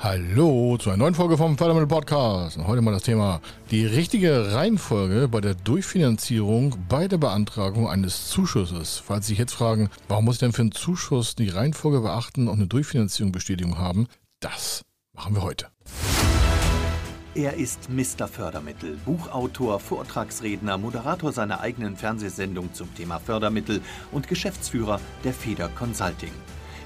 Hallo zu einer neuen Folge vom Fördermittel Podcast. Und heute mal das Thema die richtige Reihenfolge bei der Durchfinanzierung bei der Beantragung eines Zuschusses. Falls Sie sich jetzt fragen, warum muss ich denn für einen Zuschuss die Reihenfolge beachten und eine Durchfinanzierungsbestätigung haben, das machen wir heute. Er ist Mr. Fördermittel, Buchautor, Vortragsredner, Moderator seiner eigenen Fernsehsendung zum Thema Fördermittel und Geschäftsführer der Feder Consulting.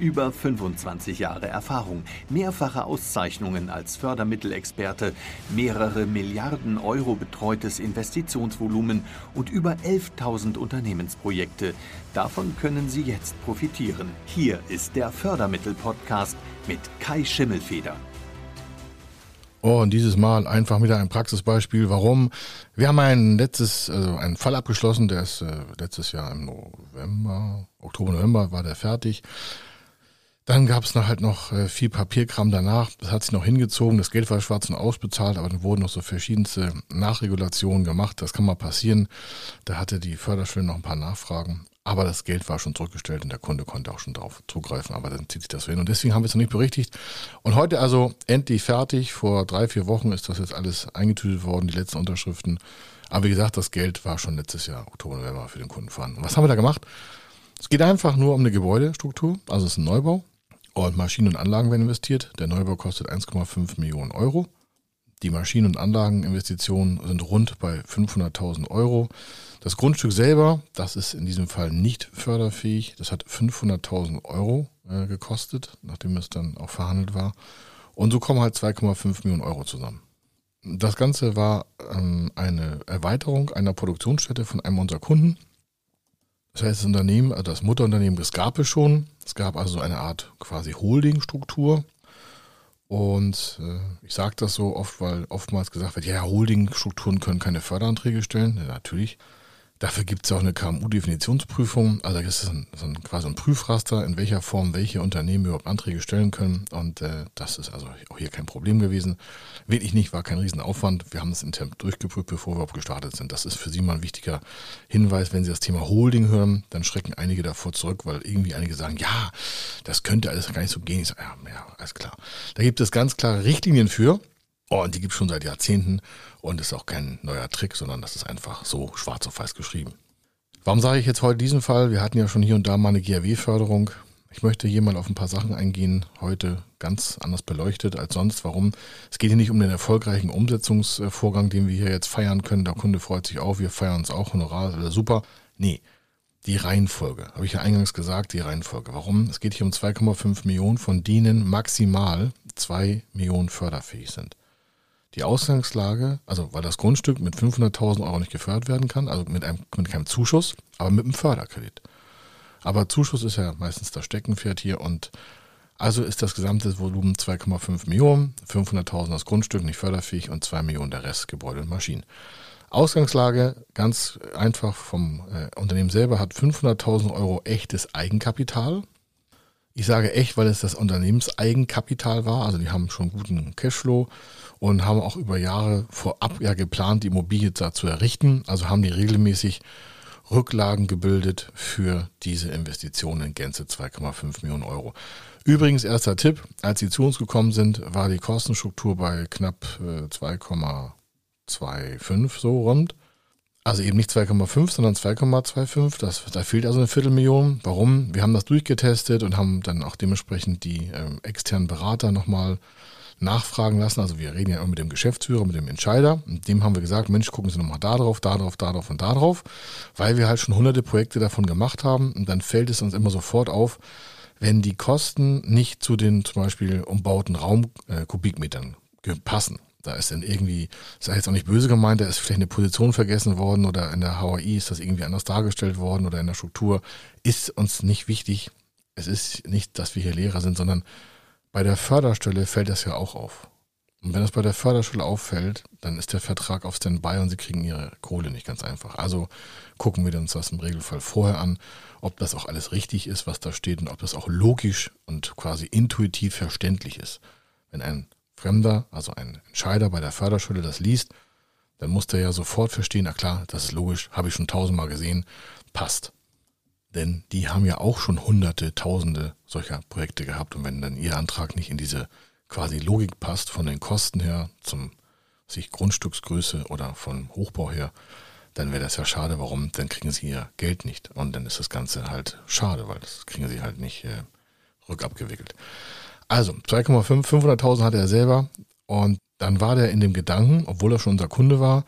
Über 25 Jahre Erfahrung, mehrfache Auszeichnungen als Fördermittelexperte, mehrere Milliarden Euro betreutes Investitionsvolumen und über 11.000 Unternehmensprojekte. Davon können Sie jetzt profitieren. Hier ist der Fördermittel-Podcast mit Kai Schimmelfeder. Oh, und dieses Mal einfach wieder ein Praxisbeispiel. Warum? Wir haben ein letztes, also einen Fall abgeschlossen, der ist äh, letztes Jahr im November, Oktober, November war der fertig. Dann gab es halt noch äh, viel Papierkram danach. Das hat sich noch hingezogen. Das Geld war schwarz und ausbezahlt, aber dann wurden noch so verschiedenste Nachregulationen gemacht. Das kann mal passieren. Da hatte die Förderstelle noch ein paar Nachfragen. Aber das Geld war schon zurückgestellt und der Kunde konnte auch schon darauf zugreifen. Aber dann zieht sich das hin. Und deswegen haben wir es noch nicht berichtigt. Und heute also endlich fertig. Vor drei, vier Wochen ist das jetzt alles eingetütet worden, die letzten Unterschriften. Aber wie gesagt, das Geld war schon letztes Jahr, Oktober, November für den Kunden vorhanden. was haben wir da gemacht? Es geht einfach nur um eine Gebäudestruktur. Also es ist ein Neubau. Und Maschinen und Anlagen werden investiert. Der Neubau kostet 1,5 Millionen Euro. Die Maschinen- und Anlageninvestitionen sind rund bei 500.000 Euro. Das Grundstück selber, das ist in diesem Fall nicht förderfähig. Das hat 500.000 Euro äh, gekostet, nachdem es dann auch verhandelt war. Und so kommen halt 2,5 Millionen Euro zusammen. Das Ganze war ähm, eine Erweiterung einer Produktionsstätte von einem unserer Kunden. Das heißt, das Unternehmen, also das Mutterunternehmen, das gab es schon. Es gab also eine Art quasi Holdingstruktur. Und äh, ich sage das so oft, weil oftmals gesagt wird, ja, Holdingstrukturen können keine Förderanträge stellen. Ja, natürlich. Dafür gibt es auch eine KMU-Definitionsprüfung. Also das ist ein, so ein, quasi ein Prüfraster, in welcher Form welche Unternehmen überhaupt Anträge stellen können. Und äh, das ist also auch hier kein Problem gewesen. Wirklich nicht, war kein Riesenaufwand. Wir haben das intern durchgeprüft, bevor wir überhaupt gestartet sind. Das ist für Sie mal ein wichtiger Hinweis. Wenn Sie das Thema Holding hören, dann schrecken einige davor zurück, weil irgendwie einige sagen, ja, das könnte alles gar nicht so gehen. Ich sage, ja, ja, alles klar. Da gibt es ganz klare Richtlinien für. Oh, und die gibt es schon seit Jahrzehnten und ist auch kein neuer Trick, sondern das ist einfach so schwarz auf weiß geschrieben. Warum sage ich jetzt heute diesen Fall? Wir hatten ja schon hier und da mal eine GRW-Förderung. Ich möchte hier mal auf ein paar Sachen eingehen, heute ganz anders beleuchtet als sonst. Warum? Es geht hier nicht um den erfolgreichen Umsetzungsvorgang, den wir hier jetzt feiern können. Der Kunde freut sich auch, wir feiern uns auch, Honorar, super. Nee, die Reihenfolge, habe ich ja eingangs gesagt, die Reihenfolge. Warum? Es geht hier um 2,5 Millionen, von denen maximal 2 Millionen förderfähig sind die Ausgangslage, also weil das Grundstück mit 500.000 Euro nicht gefördert werden kann, also mit, einem, mit keinem Zuschuss, aber mit einem Förderkredit. Aber Zuschuss ist ja meistens das Steckenpferd hier und also ist das gesamte Volumen 2,5 Millionen, 500.000 das Grundstück nicht förderfähig und 2 Millionen der Rest Gebäude und Maschinen. Ausgangslage ganz einfach vom äh, Unternehmen selber hat 500.000 Euro echtes Eigenkapital. Ich sage echt, weil es das Unternehmenseigenkapital war. Also die haben schon guten Cashflow und haben auch über Jahre vorab ja geplant, die Immobilie da zu errichten. Also haben die regelmäßig Rücklagen gebildet für diese Investitionen in Gänze 2,5 Millionen Euro. Übrigens, erster Tipp, als sie zu uns gekommen sind, war die Kostenstruktur bei knapp 2,25 äh, so rund. Also eben nicht 2,5, sondern 2,25. da fehlt also eine Viertelmillion. Warum? Wir haben das durchgetestet und haben dann auch dementsprechend die äh, externen Berater nochmal nachfragen lassen. Also wir reden ja immer mit dem Geschäftsführer, mit dem Entscheider. Und dem haben wir gesagt, Mensch, gucken Sie nochmal da drauf, da drauf, da drauf und da drauf, weil wir halt schon hunderte Projekte davon gemacht haben. Und dann fällt es uns immer sofort auf, wenn die Kosten nicht zu den zum Beispiel umbauten Raumkubikmetern äh, passen. Da ist dann irgendwie, das ist jetzt auch nicht böse gemeint, da ist vielleicht eine Position vergessen worden oder in der HAI ist das irgendwie anders dargestellt worden oder in der Struktur. Ist uns nicht wichtig. Es ist nicht, dass wir hier Lehrer sind, sondern bei der Förderstelle fällt das ja auch auf. Und wenn das bei der Förderschule auffällt, dann ist der Vertrag auf Standby und sie kriegen ihre Kohle nicht ganz einfach. Also gucken wir uns das im Regelfall vorher an, ob das auch alles richtig ist, was da steht und ob das auch logisch und quasi intuitiv verständlich ist. Wenn ein Fremder, also ein Entscheider bei der Förderschule das liest, dann muss der ja sofort verstehen, na klar, das ist logisch, habe ich schon tausendmal gesehen, passt. Denn die haben ja auch schon hunderte, tausende solcher Projekte gehabt und wenn dann ihr Antrag nicht in diese quasi Logik passt, von den Kosten her zum sich Grundstücksgröße oder vom Hochbau her, dann wäre das ja schade. Warum? Dann kriegen sie ihr Geld nicht. Und dann ist das Ganze halt schade, weil das kriegen sie halt nicht äh, rückabgewickelt. Also 2,5, 500.000 hatte er selber. Und dann war der in dem Gedanken, obwohl er schon unser Kunde war,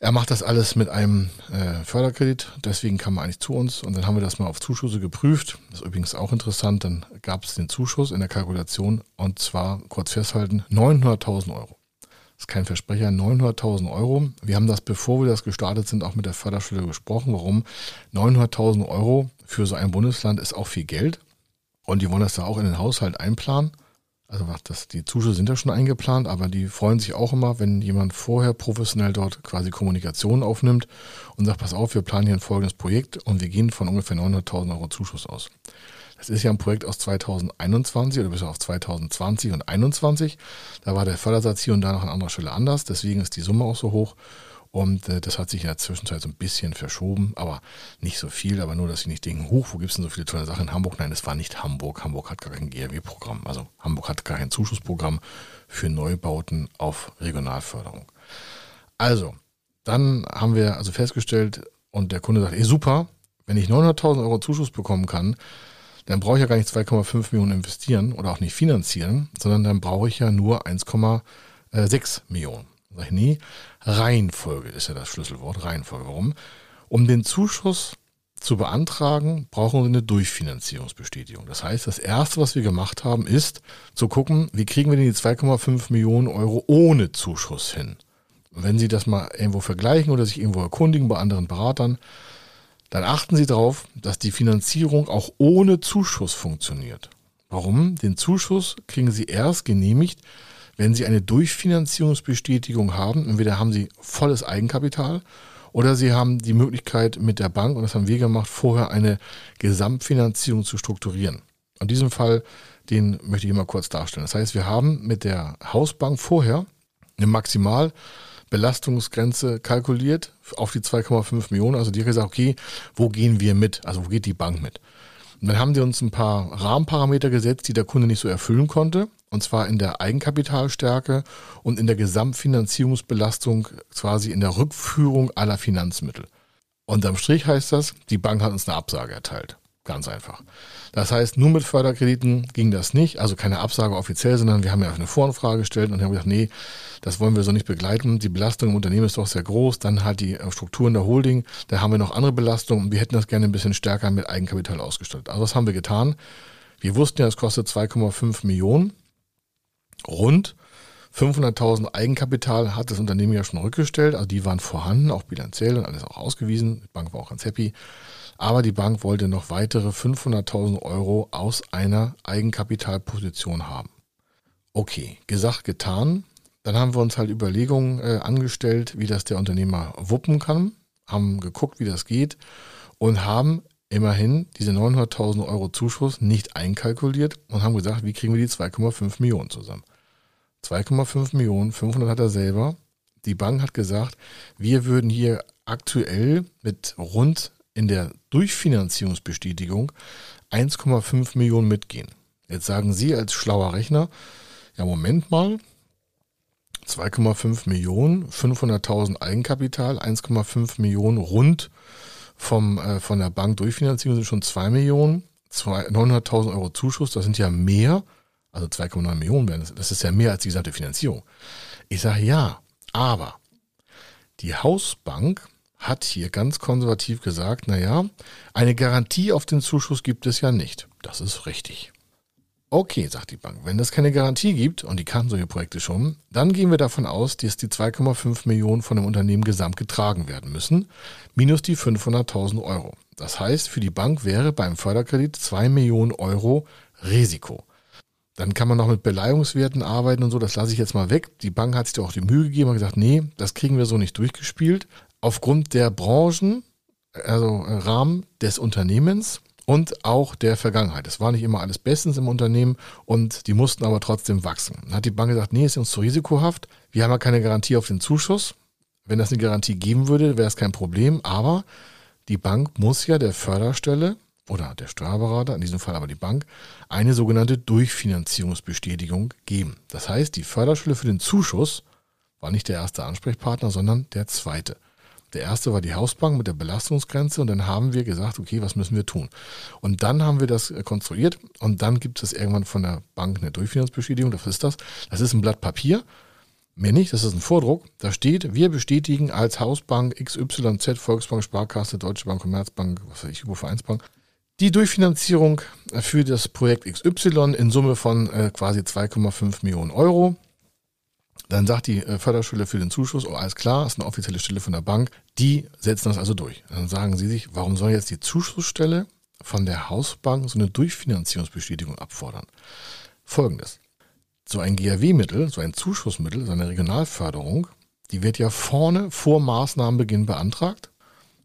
er macht das alles mit einem äh, Förderkredit, deswegen kam er eigentlich zu uns und dann haben wir das mal auf Zuschüsse geprüft. Das ist übrigens auch interessant, dann gab es den Zuschuss in der Kalkulation und zwar, kurz festhalten, 900.000 Euro. Das ist kein Versprecher, 900.000 Euro. Wir haben das, bevor wir das gestartet sind, auch mit der Förderschule gesprochen. Warum? 900.000 Euro für so ein Bundesland ist auch viel Geld. Und die wollen das da auch in den Haushalt einplanen. Also das, die Zuschüsse sind ja schon eingeplant, aber die freuen sich auch immer, wenn jemand vorher professionell dort quasi Kommunikation aufnimmt und sagt, pass auf, wir planen hier ein folgendes Projekt und wir gehen von ungefähr 900.000 Euro Zuschuss aus. Das ist ja ein Projekt aus 2021 oder bis auf 2020 und 2021. Da war der Fördersatz hier und da noch an anderer Stelle anders, deswegen ist die Summe auch so hoch. Und äh, das hat sich in der Zwischenzeit so ein bisschen verschoben, aber nicht so viel, aber nur, dass sie nicht denken, huch, wo gibt es denn so viele tolle Sachen in Hamburg? Nein, es war nicht Hamburg. Hamburg hat gar kein GRW-Programm. Also Hamburg hat gar kein Zuschussprogramm für Neubauten auf Regionalförderung. Also, dann haben wir also festgestellt und der Kunde sagt, ey super, wenn ich 900.000 Euro Zuschuss bekommen kann, dann brauche ich ja gar nicht 2,5 Millionen investieren oder auch nicht finanzieren, sondern dann brauche ich ja nur 1,6 Millionen. Sag ich, nee, Reihenfolge ist ja das Schlüsselwort, Reihenfolge. Warum? Um den Zuschuss zu beantragen, brauchen wir eine Durchfinanzierungsbestätigung. Das heißt, das Erste, was wir gemacht haben, ist zu gucken, wie kriegen wir denn die 2,5 Millionen Euro ohne Zuschuss hin. wenn Sie das mal irgendwo vergleichen oder sich irgendwo erkundigen bei anderen Beratern, dann achten Sie darauf, dass die Finanzierung auch ohne Zuschuss funktioniert. Warum? Den Zuschuss kriegen Sie erst genehmigt, wenn Sie eine Durchfinanzierungsbestätigung haben, entweder haben Sie volles Eigenkapital oder Sie haben die Möglichkeit mit der Bank, und das haben wir gemacht, vorher eine Gesamtfinanzierung zu strukturieren. In diesem Fall, den möchte ich mal kurz darstellen. Das heißt, wir haben mit der Hausbank vorher eine Maximalbelastungsgrenze kalkuliert auf die 2,5 Millionen. Also die hat gesagt, okay, wo gehen wir mit? Also wo geht die Bank mit? Und dann haben die uns ein paar Rahmenparameter gesetzt, die der Kunde nicht so erfüllen konnte. Und zwar in der Eigenkapitalstärke und in der Gesamtfinanzierungsbelastung, quasi in der Rückführung aller Finanzmittel. Unterm Strich heißt das, die Bank hat uns eine Absage erteilt. Ganz einfach. Das heißt, nur mit Förderkrediten ging das nicht, also keine Absage offiziell, sondern wir haben ja eine Voranfrage gestellt und haben gesagt, nee, das wollen wir so nicht begleiten. Die Belastung im Unternehmen ist doch sehr groß. Dann halt die äh, Struktur in der Holding, da haben wir noch andere Belastungen und wir hätten das gerne ein bisschen stärker mit Eigenkapital ausgestattet. Also was haben wir getan? Wir wussten ja, es kostet 2,5 Millionen Rund 500.000 Eigenkapital hat das Unternehmen ja schon rückgestellt, also die waren vorhanden, auch bilanziell und alles auch ausgewiesen. Die Bank war auch ganz happy. Aber die Bank wollte noch weitere 500.000 Euro aus einer Eigenkapitalposition haben. Okay, gesagt, getan. Dann haben wir uns halt Überlegungen äh, angestellt, wie das der Unternehmer wuppen kann, haben geguckt, wie das geht und haben immerhin diese 900.000 Euro Zuschuss nicht einkalkuliert und haben gesagt, wie kriegen wir die 2,5 Millionen zusammen. 2,5 Millionen, 500 hat er selber. Die Bank hat gesagt, wir würden hier aktuell mit rund in der Durchfinanzierungsbestätigung 1,5 Millionen mitgehen. Jetzt sagen Sie als schlauer Rechner, ja Moment mal, 2,5 Millionen, 500.000 Eigenkapital, 1,5 Millionen rund vom, äh, von der Bank Durchfinanzierung sind schon 2 Millionen, 900.000 Euro Zuschuss, das sind ja mehr also 2,9 Millionen werden, das ist ja mehr als die gesamte Finanzierung. Ich sage ja, aber die Hausbank hat hier ganz konservativ gesagt, naja, eine Garantie auf den Zuschuss gibt es ja nicht. Das ist richtig. Okay, sagt die Bank, wenn es keine Garantie gibt, und die kannten solche Projekte schon, dann gehen wir davon aus, dass die 2,5 Millionen von dem Unternehmen gesamt getragen werden müssen, minus die 500.000 Euro. Das heißt, für die Bank wäre beim Förderkredit 2 Millionen Euro Risiko. Dann kann man noch mit Beleihungswerten arbeiten und so, das lasse ich jetzt mal weg. Die Bank hat sich da auch die Mühe gegeben und gesagt, nee, das kriegen wir so nicht durchgespielt. Aufgrund der Branchen, also äh, Rahmen des Unternehmens und auch der Vergangenheit. Es war nicht immer alles bestens im Unternehmen und die mussten aber trotzdem wachsen. Dann hat die Bank gesagt, nee, ist uns zu risikohaft. Wir haben ja keine Garantie auf den Zuschuss. Wenn das eine Garantie geben würde, wäre es kein Problem. Aber die Bank muss ja der Förderstelle oder der Steuerberater, in diesem Fall aber die Bank, eine sogenannte Durchfinanzierungsbestätigung geben. Das heißt, die Förderstelle für den Zuschuss war nicht der erste Ansprechpartner, sondern der zweite. Der erste war die Hausbank mit der Belastungsgrenze und dann haben wir gesagt, okay, was müssen wir tun? Und dann haben wir das äh, konstruiert und dann gibt es irgendwann von der Bank eine Durchfinanzbestätigung. Was ist das? Das ist ein Blatt Papier. Mehr nicht, das ist ein Vordruck. Da steht, wir bestätigen als Hausbank XYZ, Volksbank, Sparkasse, Deutsche Bank, Commerzbank, was weiß ich, Vereinsbank, die Durchfinanzierung für das Projekt XY in Summe von äh, quasi 2,5 Millionen Euro. Dann sagt die äh, Förderschule für den Zuschuss, oh alles klar, ist eine offizielle Stelle von der Bank, die setzen das also durch. Dann sagen sie sich, warum soll jetzt die Zuschussstelle von der Hausbank so eine Durchfinanzierungsbestätigung abfordern? Folgendes. So ein GAW-Mittel, so ein Zuschussmittel, so eine Regionalförderung, die wird ja vorne vor Maßnahmenbeginn beantragt.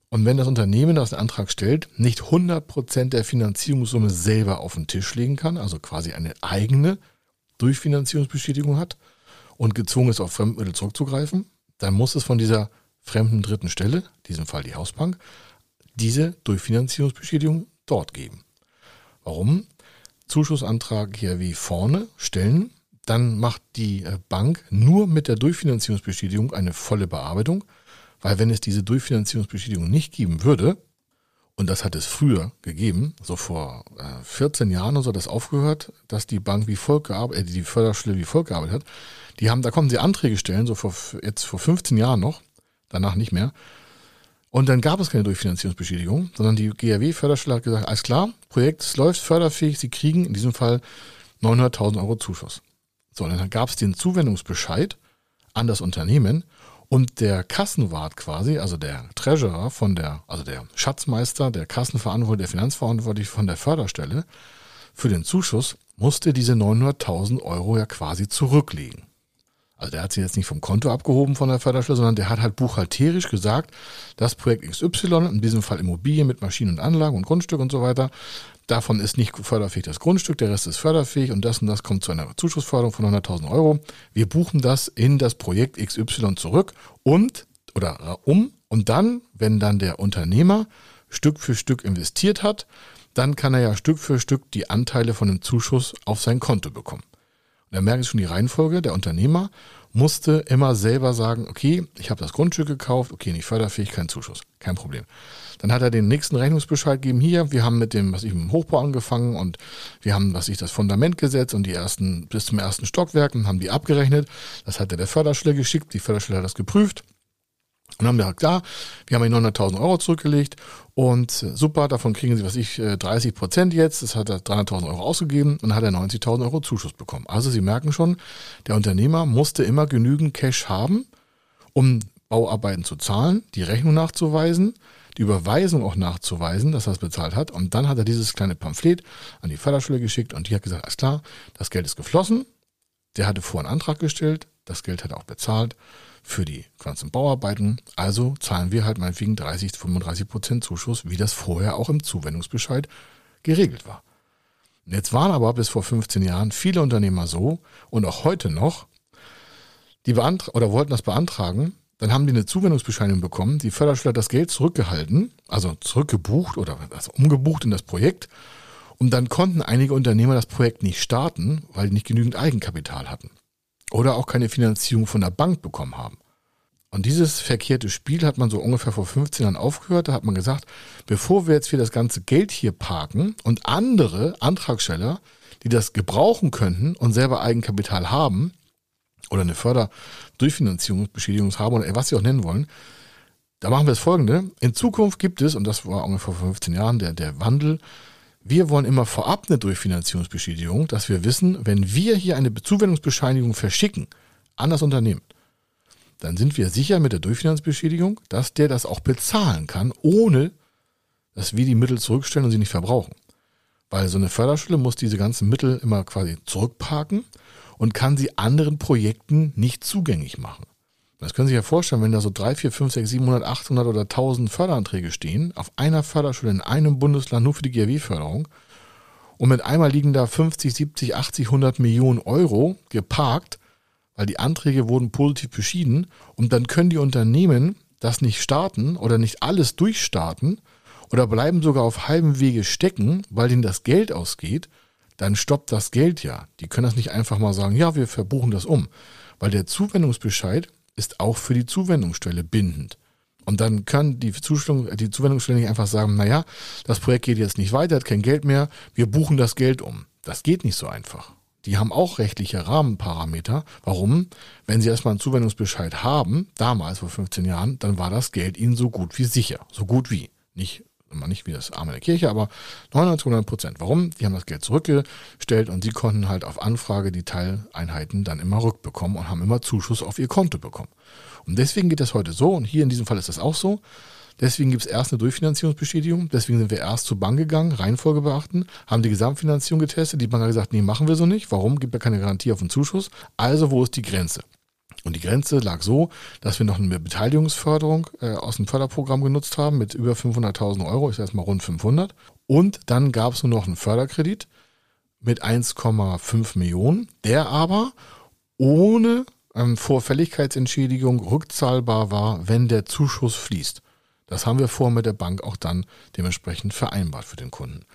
Und wenn das Unternehmen, das den Antrag stellt, nicht 100% der Finanzierungssumme selber auf den Tisch legen kann, also quasi eine eigene Durchfinanzierungsbestätigung hat und gezwungen ist, auf Fremdmittel zurückzugreifen, dann muss es von dieser fremden dritten Stelle, in diesem Fall die Hausbank, diese Durchfinanzierungsbestätigung dort geben. Warum? Zuschussantrag hier wie vorne stellen, dann macht die äh, Bank nur mit der Durchfinanzierungsbestätigung eine volle Bearbeitung, weil wenn es diese Durchfinanzierungsbestätigung nicht geben würde, und das hat es früher gegeben, so vor äh, 14 Jahren oder so, das aufgehört, dass die Bank wie folgt gearbeitet, äh, die Förderstelle wie folgt gearbeitet hat. Die haben, da konnten sie Anträge stellen, so vor, jetzt vor 15 Jahren noch, danach nicht mehr. Und dann gab es keine Durchfinanzierungsbeschädigung, sondern die GRW-Förderstelle hat gesagt, alles klar, Projekt läuft förderfähig, Sie kriegen in diesem Fall 900.000 Euro Zuschuss. So, und dann gab es den Zuwendungsbescheid an das Unternehmen und der Kassenwart quasi, also der Treasurer von der, also der Schatzmeister, der Kassenverantwortliche, der Finanzverantwortliche von der Förderstelle für den Zuschuss musste diese 900.000 Euro ja quasi zurücklegen. Also der hat sie jetzt nicht vom Konto abgehoben von der Förderstelle, sondern der hat halt buchhalterisch gesagt, das Projekt XY, in diesem Fall Immobilien mit Maschinen und Anlagen und Grundstück und so weiter, davon ist nicht förderfähig das Grundstück, der Rest ist förderfähig und das und das kommt zu einer Zuschussförderung von 100.000 Euro. Wir buchen das in das Projekt XY zurück und oder um und dann, wenn dann der Unternehmer Stück für Stück investiert hat, dann kann er ja Stück für Stück die Anteile von dem Zuschuss auf sein Konto bekommen. Und da merken Sie schon die Reihenfolge. Der Unternehmer musste immer selber sagen, okay, ich habe das Grundstück gekauft, okay, nicht förderfähig, kein Zuschuss, kein Problem. Dann hat er den nächsten Rechnungsbescheid gegeben, hier, wir haben mit dem, was ich, im Hochbau angefangen und wir haben, was ich, das Fundament gesetzt und die ersten, bis zum ersten Stockwerk und haben die abgerechnet. Das hat er der Förderstelle geschickt, die Förderstelle hat das geprüft und haben gesagt, klar, wir haben Ihnen 900.000 Euro zurückgelegt und super, davon kriegen Sie, was ich, 30 äh, Prozent jetzt. Das hat er 300.000 Euro ausgegeben und hat er 90.000 Euro Zuschuss bekommen. Also Sie merken schon, der Unternehmer musste immer genügend Cash haben, um Bauarbeiten zu zahlen, die Rechnung nachzuweisen, die Überweisung auch nachzuweisen, dass er es bezahlt hat. Und dann hat er dieses kleine Pamphlet an die Förderschule geschickt und die hat gesagt, alles klar, das Geld ist geflossen. Der hatte vorher einen Antrag gestellt, das Geld hat er auch bezahlt für die ganzen Bauarbeiten. Also zahlen wir halt meinetwegen 30, 35 Prozent Zuschuss, wie das vorher auch im Zuwendungsbescheid geregelt war. Jetzt waren aber bis vor 15 Jahren viele Unternehmer so und auch heute noch, die oder wollten das beantragen, dann haben die eine Zuwendungsbescheinigung bekommen, die Förderstelle hat das Geld zurückgehalten, also zurückgebucht oder also umgebucht in das Projekt und dann konnten einige Unternehmer das Projekt nicht starten, weil die nicht genügend Eigenkapital hatten oder auch keine Finanzierung von der Bank bekommen haben. Und dieses verkehrte Spiel hat man so ungefähr vor 15 Jahren aufgehört. Da hat man gesagt, bevor wir jetzt für das ganze Geld hier parken und andere Antragsteller, die das gebrauchen könnten und selber Eigenkapital haben oder eine Förderdurchfinanzierungsbeschädigung haben oder was sie auch nennen wollen, da machen wir das folgende. In Zukunft gibt es, und das war ungefähr vor 15 Jahren der, der Wandel, wir wollen immer vorab eine Durchfinanzierungsbeschädigung, dass wir wissen, wenn wir hier eine Zuwendungsbescheinigung verschicken an das Unternehmen, dann sind wir sicher mit der Durchfinanzbeschädigung, dass der das auch bezahlen kann, ohne dass wir die Mittel zurückstellen und sie nicht verbrauchen. Weil so eine Förderschule muss diese ganzen Mittel immer quasi zurückparken und kann sie anderen Projekten nicht zugänglich machen. Das können Sie sich ja vorstellen, wenn da so 3, 4, 5, 6, 700, 800 oder 1000 Förderanträge stehen, auf einer Förderschule in einem Bundesland nur für die GRW-Förderung und mit einmal liegen da 50, 70, 80, 100 Millionen Euro geparkt, weil die Anträge wurden positiv beschieden und dann können die Unternehmen das nicht starten oder nicht alles durchstarten oder bleiben sogar auf halbem Wege stecken, weil ihnen das Geld ausgeht, dann stoppt das Geld ja. Die können das nicht einfach mal sagen, ja, wir verbuchen das um, weil der Zuwendungsbescheid ist auch für die Zuwendungsstelle bindend. Und dann kann die, die Zuwendungsstelle nicht einfach sagen, naja, das Projekt geht jetzt nicht weiter, hat kein Geld mehr, wir buchen das Geld um. Das geht nicht so einfach. Die haben auch rechtliche Rahmenparameter. Warum? Wenn sie erstmal einen Zuwendungsbescheid haben, damals vor 15 Jahren, dann war das Geld ihnen so gut wie sicher. So gut wie. Nicht immer nicht wie das Arme der Kirche, aber 99 Prozent. Warum? Die haben das Geld zurückgestellt und sie konnten halt auf Anfrage die Teileinheiten dann immer rückbekommen und haben immer Zuschuss auf ihr Konto bekommen. Und deswegen geht das heute so und hier in diesem Fall ist das auch so. Deswegen gibt es erst eine Durchfinanzierungsbestätigung. Deswegen sind wir erst zur Bank gegangen, Reihenfolge beachten, haben die Gesamtfinanzierung getestet. Die Bank hat gesagt, nee, machen wir so nicht. Warum? Gibt ja keine Garantie auf den Zuschuss. Also, wo ist die Grenze? Und die Grenze lag so, dass wir noch eine Beteiligungsförderung äh, aus dem Förderprogramm genutzt haben mit über 500.000 Euro, ich sage mal rund 500. Und dann gab es nur noch einen Förderkredit mit 1,5 Millionen, der aber ohne ähm, Vorfälligkeitsentschädigung rückzahlbar war, wenn der Zuschuss fließt. Das haben wir vorher mit der Bank auch dann dementsprechend vereinbart für den Kunden.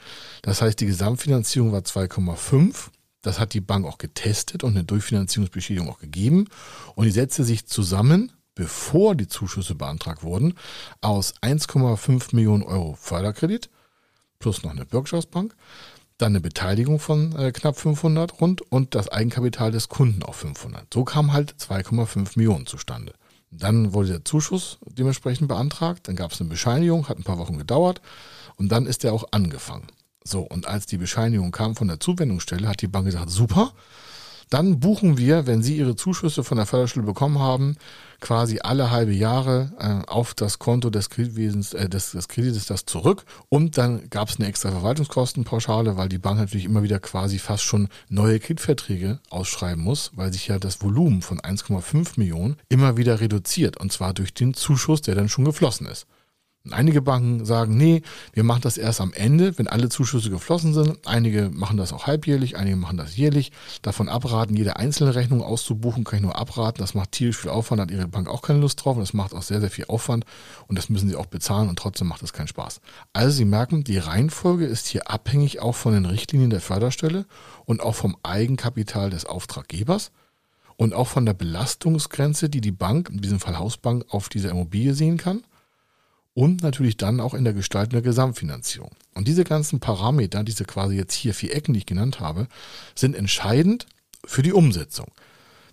Das heißt, die Gesamtfinanzierung war 2,5 das hat die Bank auch getestet und eine Durchfinanzierungsbeschädigung auch gegeben. Und die setzte sich zusammen, bevor die Zuschüsse beantragt wurden, aus 1,5 Millionen Euro Förderkredit plus noch eine Bürgschaftsbank, dann eine Beteiligung von äh, knapp 500 rund und das Eigenkapital des Kunden auf 500. So kam halt 2,5 Millionen zustande. Dann wurde der Zuschuss dementsprechend beantragt, dann gab es eine Bescheinigung, hat ein paar Wochen gedauert und dann ist er auch angefangen. So, und als die Bescheinigung kam von der Zuwendungsstelle, hat die Bank gesagt, super, dann buchen wir, wenn Sie Ihre Zuschüsse von der Förderschule bekommen haben, quasi alle halbe Jahre äh, auf das Konto des Kreditwesens, äh, des, des Kredites das zurück. Und dann gab es eine extra Verwaltungskostenpauschale, weil die Bank natürlich immer wieder quasi fast schon neue Kreditverträge ausschreiben muss, weil sich ja das Volumen von 1,5 Millionen immer wieder reduziert. Und zwar durch den Zuschuss, der dann schon geflossen ist. Einige Banken sagen, nee, wir machen das erst am Ende, wenn alle Zuschüsse geflossen sind. Einige machen das auch halbjährlich, einige machen das jährlich. Davon abraten, jede einzelne Rechnung auszubuchen, kann ich nur abraten. Das macht tierisch viel Aufwand, hat Ihre Bank auch keine Lust drauf und das macht auch sehr, sehr viel Aufwand und das müssen Sie auch bezahlen und trotzdem macht das keinen Spaß. Also Sie merken, die Reihenfolge ist hier abhängig auch von den Richtlinien der Förderstelle und auch vom Eigenkapital des Auftraggebers und auch von der Belastungsgrenze, die die Bank, in diesem Fall Hausbank, auf dieser Immobilie sehen kann und natürlich dann auch in der Gestaltung der Gesamtfinanzierung. Und diese ganzen Parameter, diese quasi jetzt hier vier Ecken, die ich genannt habe, sind entscheidend für die Umsetzung.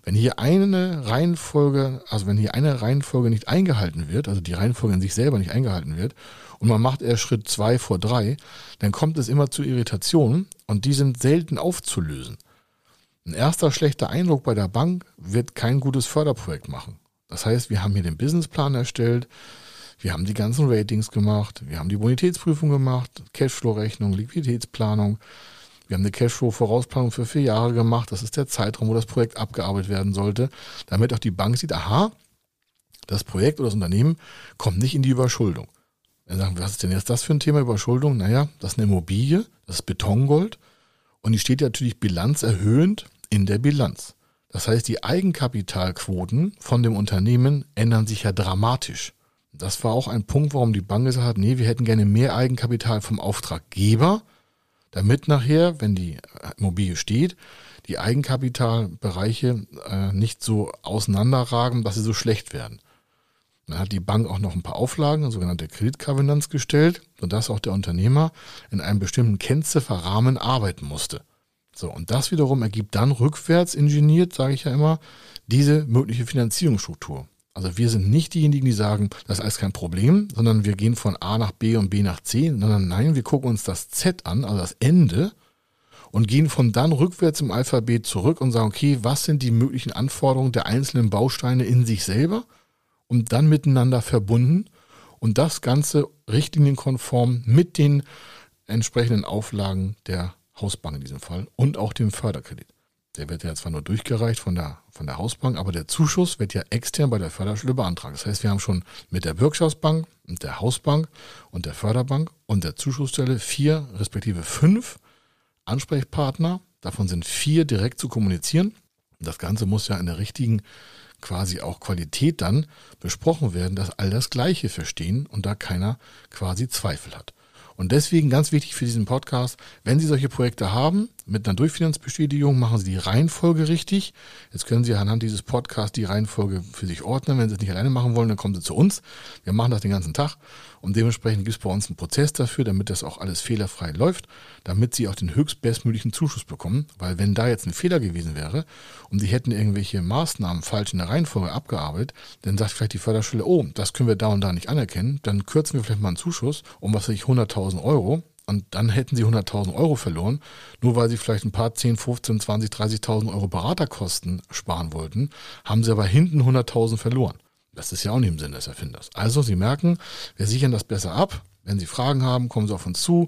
Wenn hier eine Reihenfolge, also wenn hier eine Reihenfolge nicht eingehalten wird, also die Reihenfolge in sich selber nicht eingehalten wird, und man macht erst Schritt zwei vor drei, dann kommt es immer zu Irritationen und die sind selten aufzulösen. Ein erster schlechter Eindruck bei der Bank wird kein gutes Förderprojekt machen. Das heißt, wir haben hier den Businessplan erstellt, wir haben die ganzen Ratings gemacht, wir haben die Bonitätsprüfung gemacht, Cashflow-Rechnung, Liquiditätsplanung. Wir haben eine Cashflow-Vorausplanung für vier Jahre gemacht. Das ist der Zeitraum, wo das Projekt abgearbeitet werden sollte, damit auch die Bank sieht, aha, das Projekt oder das Unternehmen kommt nicht in die Überschuldung. Dann sagen, was ist denn jetzt das für ein Thema Überschuldung? Naja, das ist eine Immobilie, das ist Betongold und die steht natürlich bilanzerhöhend in der Bilanz. Das heißt, die Eigenkapitalquoten von dem Unternehmen ändern sich ja dramatisch. Das war auch ein Punkt, warum die Bank gesagt hat, nee, wir hätten gerne mehr Eigenkapital vom Auftraggeber, damit nachher, wenn die Immobilie steht, die Eigenkapitalbereiche äh, nicht so auseinanderragen, dass sie so schlecht werden. Dann hat die Bank auch noch ein paar Auflagen, sogenannte Kreditkovenants gestellt, sodass auch der Unternehmer in einem bestimmten Kennzifferrahmen arbeiten musste. So, und das wiederum ergibt dann rückwärts ingeniert, sage ich ja immer, diese mögliche Finanzierungsstruktur. Also wir sind nicht diejenigen, die sagen, das ist alles kein Problem, sondern wir gehen von A nach B und B nach C, sondern nein, wir gucken uns das Z an, also das Ende, und gehen von dann rückwärts im Alphabet zurück und sagen, okay, was sind die möglichen Anforderungen der einzelnen Bausteine in sich selber und dann miteinander verbunden und das Ganze richtlinienkonform mit den entsprechenden Auflagen der Hausbank in diesem Fall und auch dem Förderkredit. Der wird ja zwar nur durchgereicht von der, von der Hausbank, aber der Zuschuss wird ja extern bei der Förderschule beantragt. Das heißt, wir haben schon mit der Bürgschaftsbank und der Hausbank und der Förderbank und der Zuschussstelle vier respektive fünf Ansprechpartner. Davon sind vier direkt zu kommunizieren. Das Ganze muss ja in der richtigen quasi auch Qualität dann besprochen werden, dass all das Gleiche verstehen und da keiner quasi Zweifel hat. Und deswegen ganz wichtig für diesen Podcast, wenn Sie solche Projekte haben, mit einer Durchfinanzbestätigung machen Sie die Reihenfolge richtig. Jetzt können Sie anhand dieses Podcasts die Reihenfolge für sich ordnen. Wenn Sie es nicht alleine machen wollen, dann kommen Sie zu uns. Wir machen das den ganzen Tag und dementsprechend gibt es bei uns einen Prozess dafür, damit das auch alles fehlerfrei läuft, damit Sie auch den höchstbestmöglichen Zuschuss bekommen. Weil wenn da jetzt ein Fehler gewesen wäre und Sie hätten irgendwelche Maßnahmen falsch in der Reihenfolge abgearbeitet, dann sagt vielleicht die Förderschule, oh, das können wir da und da nicht anerkennen, dann kürzen wir vielleicht mal einen Zuschuss um was weiß ich 100.000 Euro und dann hätten sie 100.000 Euro verloren, nur weil sie vielleicht ein paar 10, 15, 20, 30.000 Euro Beraterkosten sparen wollten, haben sie aber hinten 100.000 verloren. Das ist ja auch nicht im Sinne des Erfinders. Also Sie merken, wir sichern das besser ab. Wenn Sie Fragen haben, kommen Sie auf uns zu.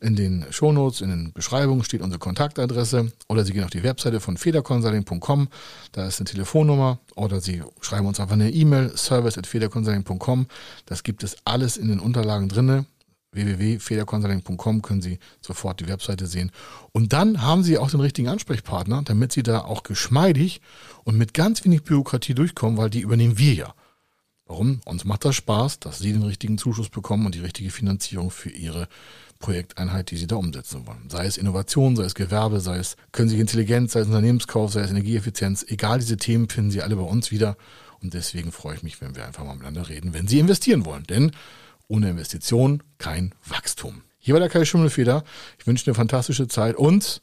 In den Shownotes, in den Beschreibungen steht unsere Kontaktadresse oder Sie gehen auf die Webseite von federconsulting.com, da ist eine Telefonnummer oder Sie schreiben uns einfach eine E-Mail, service.federconsulting.com. Das gibt es alles in den Unterlagen drinne www.federconsulting.com können Sie sofort die Webseite sehen. Und dann haben Sie auch den richtigen Ansprechpartner, damit Sie da auch geschmeidig und mit ganz wenig Bürokratie durchkommen, weil die übernehmen wir ja. Warum? Uns macht das Spaß, dass Sie den richtigen Zuschuss bekommen und die richtige Finanzierung für Ihre Projekteinheit, die Sie da umsetzen wollen. Sei es Innovation, sei es Gewerbe, sei es künstliche Intelligenz, sei es Unternehmenskauf, sei es Energieeffizienz. Egal, diese Themen finden Sie alle bei uns wieder. Und deswegen freue ich mich, wenn wir einfach mal miteinander reden, wenn Sie investieren wollen. Denn ohne Investition kein Wachstum. Hier war der Kai Schimmelfeder. Ich wünsche eine fantastische Zeit und